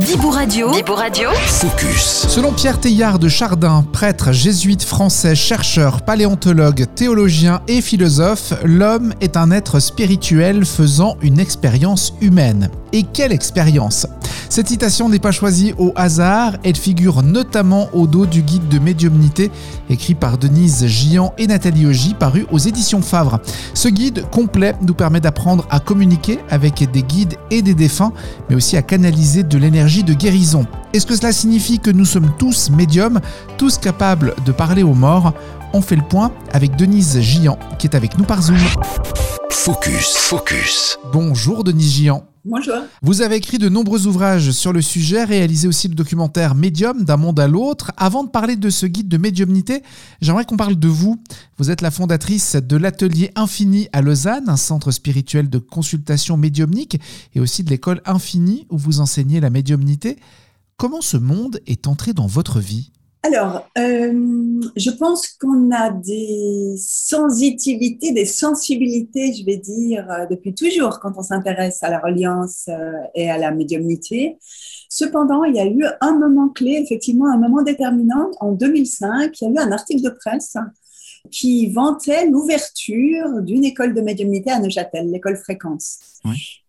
Bibou Radio. Bibou Radio. Focus. Selon Pierre Teilhard de Chardin, prêtre jésuite français, chercheur, paléontologue, théologien et philosophe, l'homme est un être spirituel faisant une expérience humaine. Et quelle expérience? Cette citation n'est pas choisie au hasard, elle figure notamment au dos du guide de médiumnité écrit par Denise Gian et Nathalie Ogy paru aux éditions Favre. Ce guide complet nous permet d'apprendre à communiquer avec des guides et des défunts, mais aussi à canaliser de l'énergie de guérison. Est-ce que cela signifie que nous sommes tous médiums, tous capables de parler aux morts? On fait le point avec Denise Gian qui est avec nous par Zoom. Focus. Focus. Bonjour Denise Gian. Bonjour. Vous avez écrit de nombreux ouvrages sur le sujet, réalisé aussi le documentaire Médium d'un monde à l'autre. Avant de parler de ce guide de médiumnité, j'aimerais qu'on parle de vous. Vous êtes la fondatrice de l'Atelier Infini à Lausanne, un centre spirituel de consultation médiumnique, et aussi de l'école Infini où vous enseignez la médiumnité. Comment ce monde est entré dans votre vie? Alors, euh, je pense qu'on a des sensitivités, des sensibilités, je vais dire, euh, depuis toujours quand on s'intéresse à la reliance euh, et à la médiumnité. Cependant, il y a eu un moment clé, effectivement, un moment déterminant. En 2005, il y a eu un article de presse qui vantait l'ouverture d'une école de médiumnité à Neuchâtel, l'école Fréquence.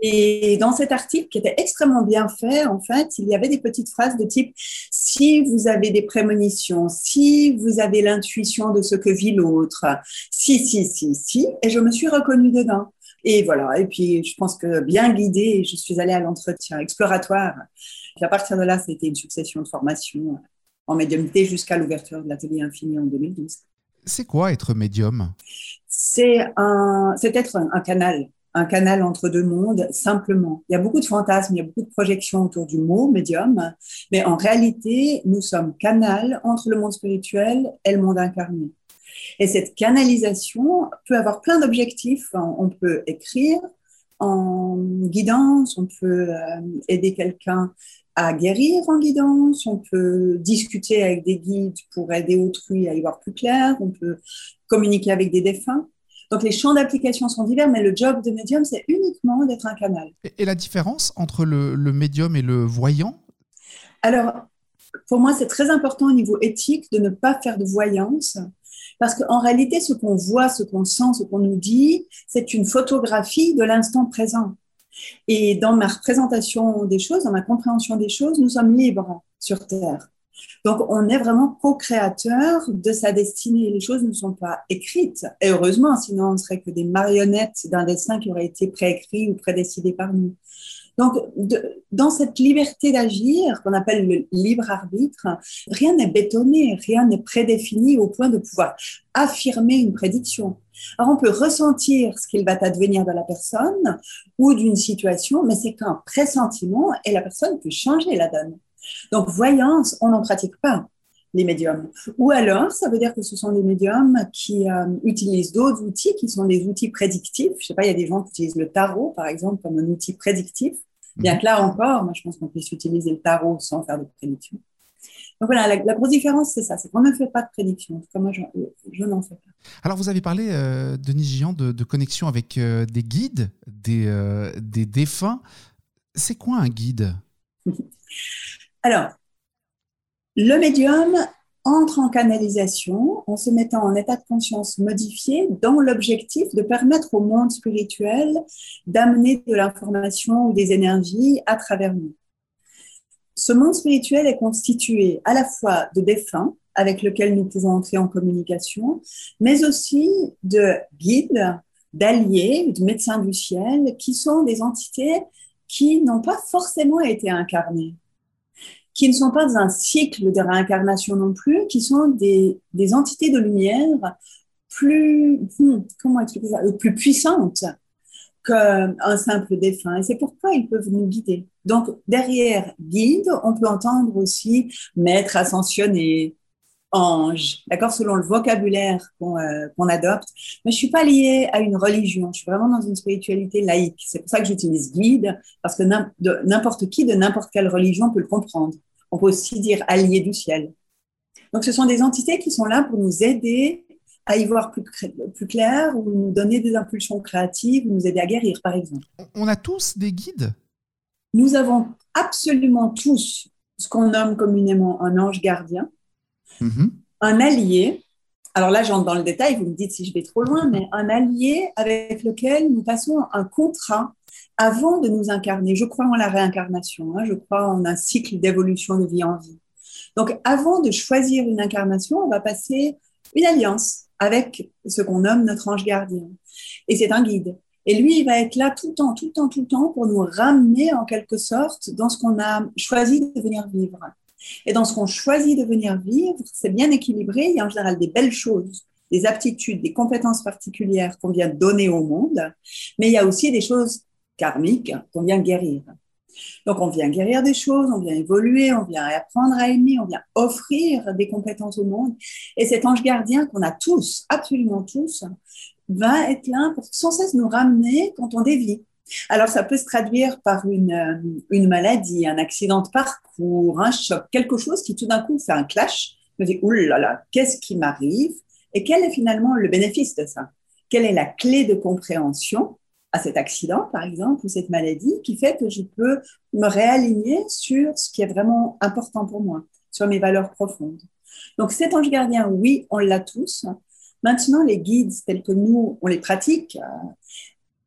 Et dans cet article, qui était extrêmement bien fait, en fait, il y avait des petites phrases de type si vous avez des prémonitions, si vous avez l'intuition de ce que vit l'autre, si, si, si, si, et je me suis reconnue dedans. Et voilà. Et puis, je pense que bien guidée, je suis allée à l'entretien exploratoire. Et à partir de là, c'était une succession de formations en médiumnité jusqu'à l'ouverture de l'atelier infini en 2012. C'est quoi être médium? C'est un, c'est être un, canal, un canal entre deux mondes, simplement. Il y a beaucoup de fantasmes, il y a beaucoup de projections autour du mot médium, mais en réalité, nous sommes canal entre le monde spirituel et le monde incarné. Et cette canalisation peut avoir plein d'objectifs. On peut écrire en guidance, on peut euh, aider quelqu'un à guérir en guidance, on peut discuter avec des guides pour aider autrui à y voir plus clair, on peut communiquer avec des défunts. Donc les champs d'application sont divers, mais le job de médium, c'est uniquement d'être un canal. Et la différence entre le, médium et le voyant? Alors, pour moi, c'est très important au niveau éthique de ne pas faire de voyance, parce qu'en réalité, ce qu'on voit, ce qu'on sent, ce qu'on nous dit, c'est une photographie de l'instant présent. Et dans ma représentation des choses, dans ma compréhension des choses, nous sommes libres sur Terre. Donc, on est vraiment co-créateur de sa destinée. Les choses ne sont pas écrites. Et heureusement, sinon on ne serait que des marionnettes d'un destin qui aurait été préécrit ou prédécidé par nous. Donc, dans cette liberté d'agir qu'on appelle le libre arbitre, rien n'est bétonné, rien n'est prédéfini au point de pouvoir affirmer une prédiction. Alors, on peut ressentir ce qu'il va advenir de la personne ou d'une situation, mais c'est qu'un pressentiment et la personne peut changer la donne. Donc, voyance, on n'en pratique pas les médiums. Ou alors, ça veut dire que ce sont des médiums qui euh, utilisent d'autres outils qui sont des outils prédictifs. Je sais pas, il y a des gens qui utilisent le tarot, par exemple, comme un outil prédictif. Bien mhm. que là encore, moi, je pense qu'on puisse utiliser le tarot sans faire de prédiction. Donc voilà, la, grosse différence, c'est ça, c'est qu'on ne fait pas de prédiction. En moi, je, n'en fais pas. Alors, vous avez parlé, euh, Denis Gian, de, connexion avec euh, des guides, des, euh, des défunts. C'est quoi un guide? Alors, le médium entre en canalisation en se mettant en état de conscience modifié dans l'objectif de permettre au monde spirituel d'amener de l'information ou des énergies à travers nous. Ce monde spirituel est constitué à la fois de défunts avec lesquels nous pouvons entrer en communication, mais aussi de guides, d'alliés, de médecins du ciel, qui sont des entités qui n'ont pas forcément été incarnées qui ne sont pas dans un cycle de réincarnation non plus, qui sont des, entités de lumière plus, hmm, comment expliquer ça, plus puissantes qu'un simple défunt. Et c'est pourquoi ils peuvent nous guider. Donc, derrière guide, on peut entendre aussi maître ascensionné, ange, d'accord, selon le vocabulaire qu'on euh, adopte. Mais je suis pas liée à une religion, je suis vraiment dans une spiritualité laïque. C'est pour ça que j'utilise guide, parce que n'importe qui de n'importe quelle religion peut le comprendre. On peut aussi dire allié du ciel. Donc, ce sont des entités qui sont là pour nous aider à y voir plus, plus clair ou nous donner des impulsions créatives, nous aider à guérir, par exemple. On a tous des guides? Nous avons absolument tous ce qu'on nomme communément un ange gardien, Mhm. un allié. Alors là, j'entre dans le détail, vous me dites si je vais trop loin, mais un allié avec lequel nous passons un contrat avant de nous incarner. Je crois en la réincarnation, hein, je crois en un cycle d'évolution de vie en vie. Donc avant de choisir une incarnation, on va passer une alliance avec ce qu'on nomme notre ange gardien. Et c'est un guide. Et lui, il va être là tout le temps, tout le temps, tout le temps pour nous ramener en quelque sorte dans ce qu'on a choisi de venir vivre. Et dans ce qu'on choisit de venir vivre, c'est bien équilibré. Il y a en général des belles choses, des aptitudes, des compétences particulières qu'on vient donner au monde, mais il y a aussi des choses karmiques qu'on vient guérir. Donc on vient guérir des choses, on vient évoluer, on vient apprendre à aimer, on vient offrir des compétences au monde. Et cet ange gardien qu'on a tous, absolument tous, va être là pour sans cesse nous ramener quand on dévie. Alors, ça peut se traduire par une, euh, une maladie, un accident de parcours, un choc, quelque chose qui tout d'un coup fait un clash. Me dis, oulala, qu'est-ce qui m'arrive? Et quel est finalement le bénéfice de ça? Quelle est la clé de compréhension? À cet accident, par exemple, ou cette maladie, qui fait que je peux me réaligner sur ce qui est vraiment important pour moi, sur mes valeurs profondes. Donc, cet ange gardien, oui, on l'a tous. Maintenant, les guides tels que nous, on les pratique, euh,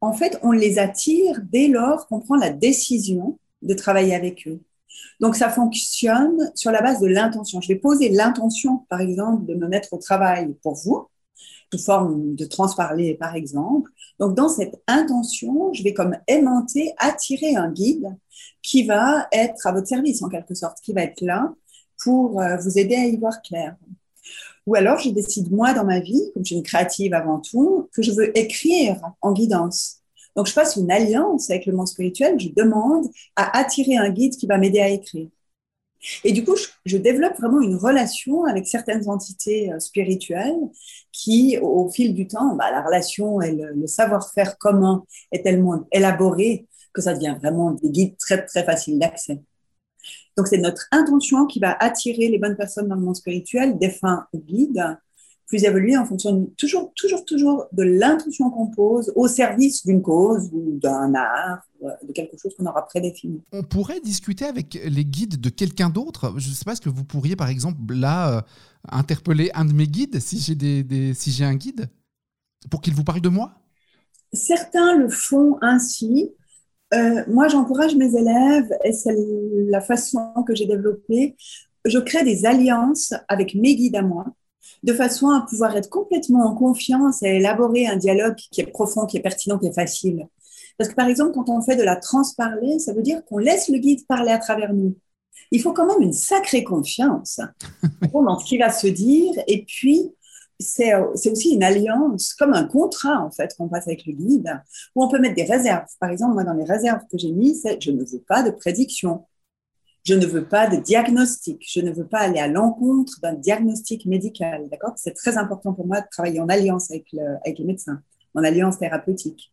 en fait, on les attire dès lors qu'on prend la décision de travailler avec eux. Donc, ça fonctionne sur la base de l'intention. Je vais poser l'intention, par exemple, de me mettre au travail pour vous, sous forme de transparler, par exemple. Donc, dans cette intention, je vais comme aimanter, attirer un guide qui va être à votre service, en quelque sorte, qui va être là pour euh, vous aider à y voir clair. Ou alors, je décide, moi, dans ma vie, comme je suis une créative avant tout, que je veux écrire en guidance. Donc, je passe une alliance avec le monde spirituel, je demande à attirer un guide qui va m'aider à écrire. Et du coup, je, développe vraiment une relation avec certaines entités euh, spirituelles qui, au, fil du temps, bah, la relation et le, le savoir-faire commun est tellement élaboré que ça devient vraiment des guides très, très faciles d'accès. Donc, c'est notre intention qui va attirer les bonnes personnes dans le monde spirituel, défunts ou guides, plus évolués en fonction de, toujours, toujours, toujours de l'intention qu'on pose au service d'une cause ou d'un art, de quelque chose qu'on aura prédéfini. On pourrait discuter avec les guides de quelqu'un d'autre. Je ne sais pas, est-ce que vous pourriez, par exemple, là, euh, interpeller un de mes guides, si j'ai des, des, si j'ai un guide, pour qu'il vous parle de moi? Certains le font ainsi. Euh, moi, j'encourage mes élèves, et c'est la façon que j'ai développée, je crée des alliances avec mes guides à moi, de façon à pouvoir être complètement en confiance et élaborer un dialogue qui est profond, qui est pertinent, qui est facile. Parce que par exemple, quand on fait de la transparler, ça veut dire qu'on laisse le guide parler à travers nous. Il faut quand même une sacrée confiance dans ce qui va se dire. Et puis, c'est aussi une alliance, comme un contrat en fait qu'on passe avec le guide, où on peut mettre des réserves. Par exemple, moi, dans les réserves que j'ai mises, c'est je ne veux pas de prédiction. Je ne veux pas de diagnostic. Je ne veux pas aller à l'encontre d'un diagnostic médical. D'accord? C'est très important pour moi de travailler en alliance avec, le, avec les médecins, en alliance thérapeutique.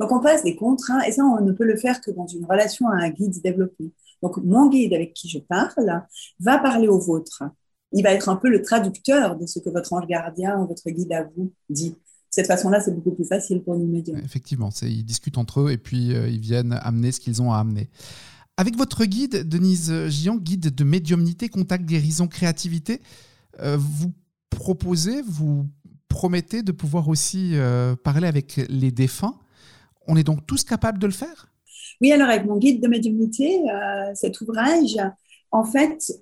Donc, on passe des contrats et ça, on ne peut le faire que dans une relation à un guide développé. Donc, mon guide avec qui je parle va parler au vôtre. Il va être un peu le traducteur de ce que votre ange gardien ou votre guide à vous dit. Cette façon-là, c'est beaucoup plus facile pour nous médiums. Effectivement, ils discutent entre eux et puis euh, ils viennent amener ce qu'ils ont à amener. Avec votre guide, Denise Gian, guide de médiumnité, contact, guérison, créativité, euh, vous proposez, vous promettez de pouvoir aussi euh, parler avec les défunts. On est donc tous capables de le faire? Oui, alors avec mon guide de médiumnité, euh, cet ouvrage, en fait,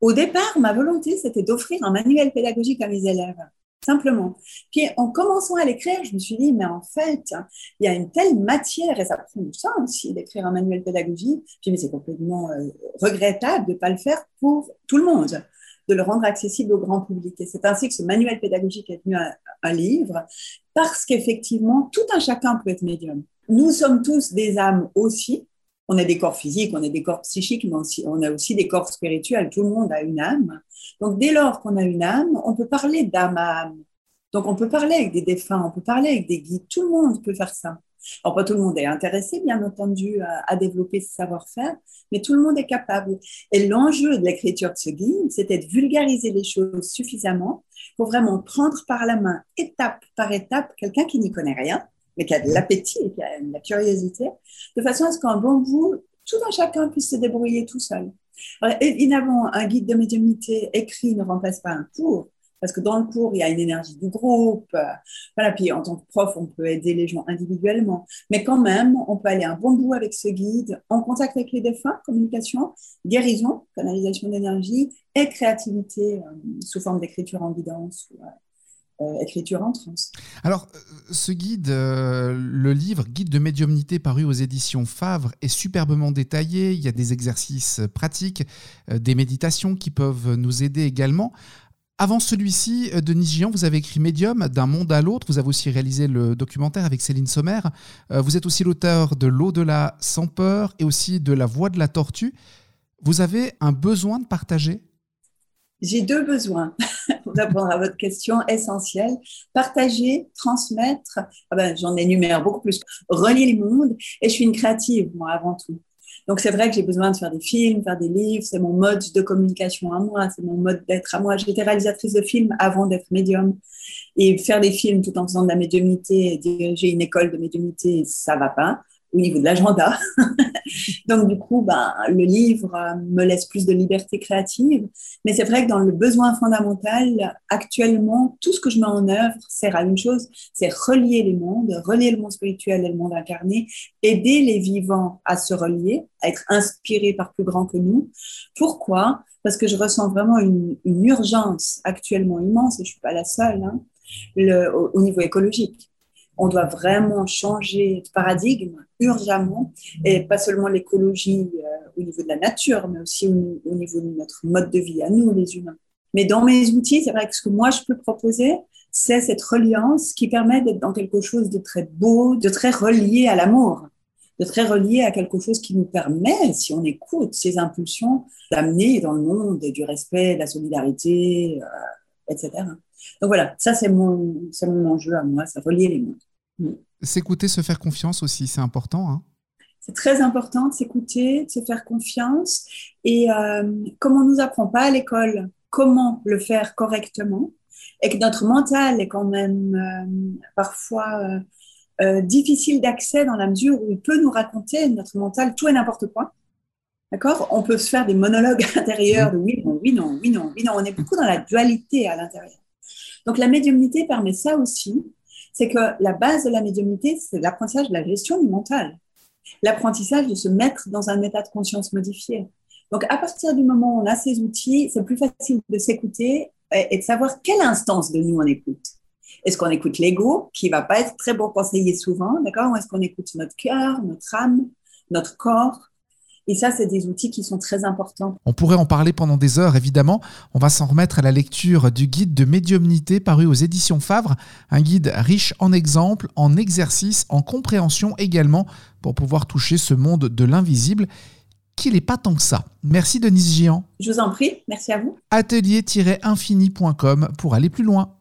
au départ, ma volonté, c'était d'offrir un manuel pédagogique à mes élèves simplement. Puis en commençant à l'écrire, je me suis dit, mais en fait, il y a une telle matière, et ça prend du temps aussi d'écrire un manuel pédagogique, puis mais c'est complètement euh, regrettable de ne pas le faire pour tout le monde, de le rendre accessible au grand public. Et c'est ainsi que ce manuel pédagogique est devenu un livre, parce qu'effectivement, tout un chacun peut être médium. Nous sommes tous des âmes aussi, on a des corps physiques, on a des corps psychiques, mais aussi, on a aussi des corps spirituels. Tout le monde a une âme. Donc, dès lors qu'on a une âme, on peut parler d'âme à âme. Donc, on peut parler avec des défunts, on peut parler avec des guides. Tout le monde peut faire ça. Alors, pas tout le monde est intéressé, bien entendu, à, à développer ce savoir-faire, mais tout le monde est capable. Et l'enjeu de l'écriture de ce guide, c'était de vulgariser les choses suffisamment pour vraiment prendre par la main, étape par étape, quelqu'un qui n'y connaît rien, mais qui a de l'appétit et qui a de la curiosité, de façon à ce qu'un bon bout tout un chacun puisse se débrouiller tout seul. évidemment, un guide de médiumnité écrit ne remplace pas un cours, parce que dans le cours, il y a une énergie du groupe. Voilà, puis en tant que prof, on peut aider les gens individuellement. Mais quand même, on peut aller un bon bout avec ce guide, en contact avec les défunts, communication, guérison, canalisation d'énergie et créativité euh, sous forme d'écriture en guidance. Euh, écriture en trans. Alors, euh, ce guide, le livre Guide de médiumnité paru aux éditions Favre est superbement détaillé. Il y a des exercices pratiques, des méditations qui peuvent nous aider également. Avant celui-ci, euh, Denis Gian, vous avez écrit Médium, d'un monde à l'autre. Vous avez aussi réalisé le documentaire avec Céline Sommer. Euh, vous êtes aussi l'auteur de L'au-delà sans peur et aussi de La voix de la tortue. Vous avez un besoin de partager J'ai deux besoins pour répondre à votre question essentielle. Partager, transmettre, ah ben, j'en énumère beaucoup plus. Relier les mondes. Et je suis une créative, moi, avant tout. Donc c'est vrai que j'ai besoin de faire des films, faire des livres, c'est mon mode de communication à moi, c'est mon mode d'être à moi. J'étais réalisatrice de films avant d'être médium. Et faire des films tout en faisant de la médiumnité, diriger une école de médiumnité, ça va pas au niveau de l'agenda. Donc, du coup, ben, le livre euh, me laisse plus de liberté créative. Mais c'est vrai que dans le besoin fondamental, actuellement, tout ce que je mets en œuvre sert à une chose, c'est relier les mondes, relier le monde spirituel et le monde incarné, aider les vivants à se relier, à être inspirés par plus grand que nous. Pourquoi? Parce que je ressens vraiment une, urgence actuellement immense, et je suis pas la seule, hein, au niveau écologique on doit vraiment changer de paradigme urgemment, et pas seulement l'écologie euh, au niveau de la nature, mais aussi au, niveau de notre mode de vie à nous, les humains. Mais dans mes outils, c'est vrai que ce que moi je peux proposer, c'est cette reliance qui permet d'être dans quelque chose de très beau, de très relié à l'amour, de très relié à quelque chose qui nous permet, si on écoute ces impulsions, d'amener dans le monde du respect, de la solidarité, euh, etc. Donc voilà, ça c'est mon, mon enjeu à moi, c'est relier les mondes. Mm. S'écouter, se faire confiance aussi, c'est important. Hein c'est très important de s'écouter, de se faire confiance. Et euh, comme on ne nous apprend pas à l'école comment le faire correctement, et que notre mental est quand même euh, parfois euh, difficile d'accès dans la mesure où il peut nous raconter, notre mental, tout et n'importe quoi. D'accord? On peut se faire des monologues intérieurs de oui, oui, non, oui, non, oui, non. On est beaucoup dans la dualité à l'intérieur. Donc la médiumnité permet ça aussi, c'est que la base de la médiumnité, c'est l'apprentissage de la gestion du mental, l'apprentissage de se mettre dans un état de conscience modifié. Donc à partir du moment où on a ces outils, c'est plus facile de s'écouter et de savoir quelle instance de nous on écoute. Est-ce qu'on écoute l'ego, qui va pas être très bon conseiller souvent, d'accord? Ou est-ce qu'on écoute notre cœur, notre âme, notre corps? Et ça, c'est des outils qui sont très importants. On pourrait en parler pendant des heures, évidemment. On va s'en remettre à la lecture du guide de médiumnité paru aux éditions Favre, un guide riche en exemples, en exercices, en compréhension également, pour pouvoir toucher ce monde de l'invisible qui n'est pas tant que ça. Merci Denise Gian. Je vous en prie, merci à vous. Atelier-infini.com pour aller plus loin.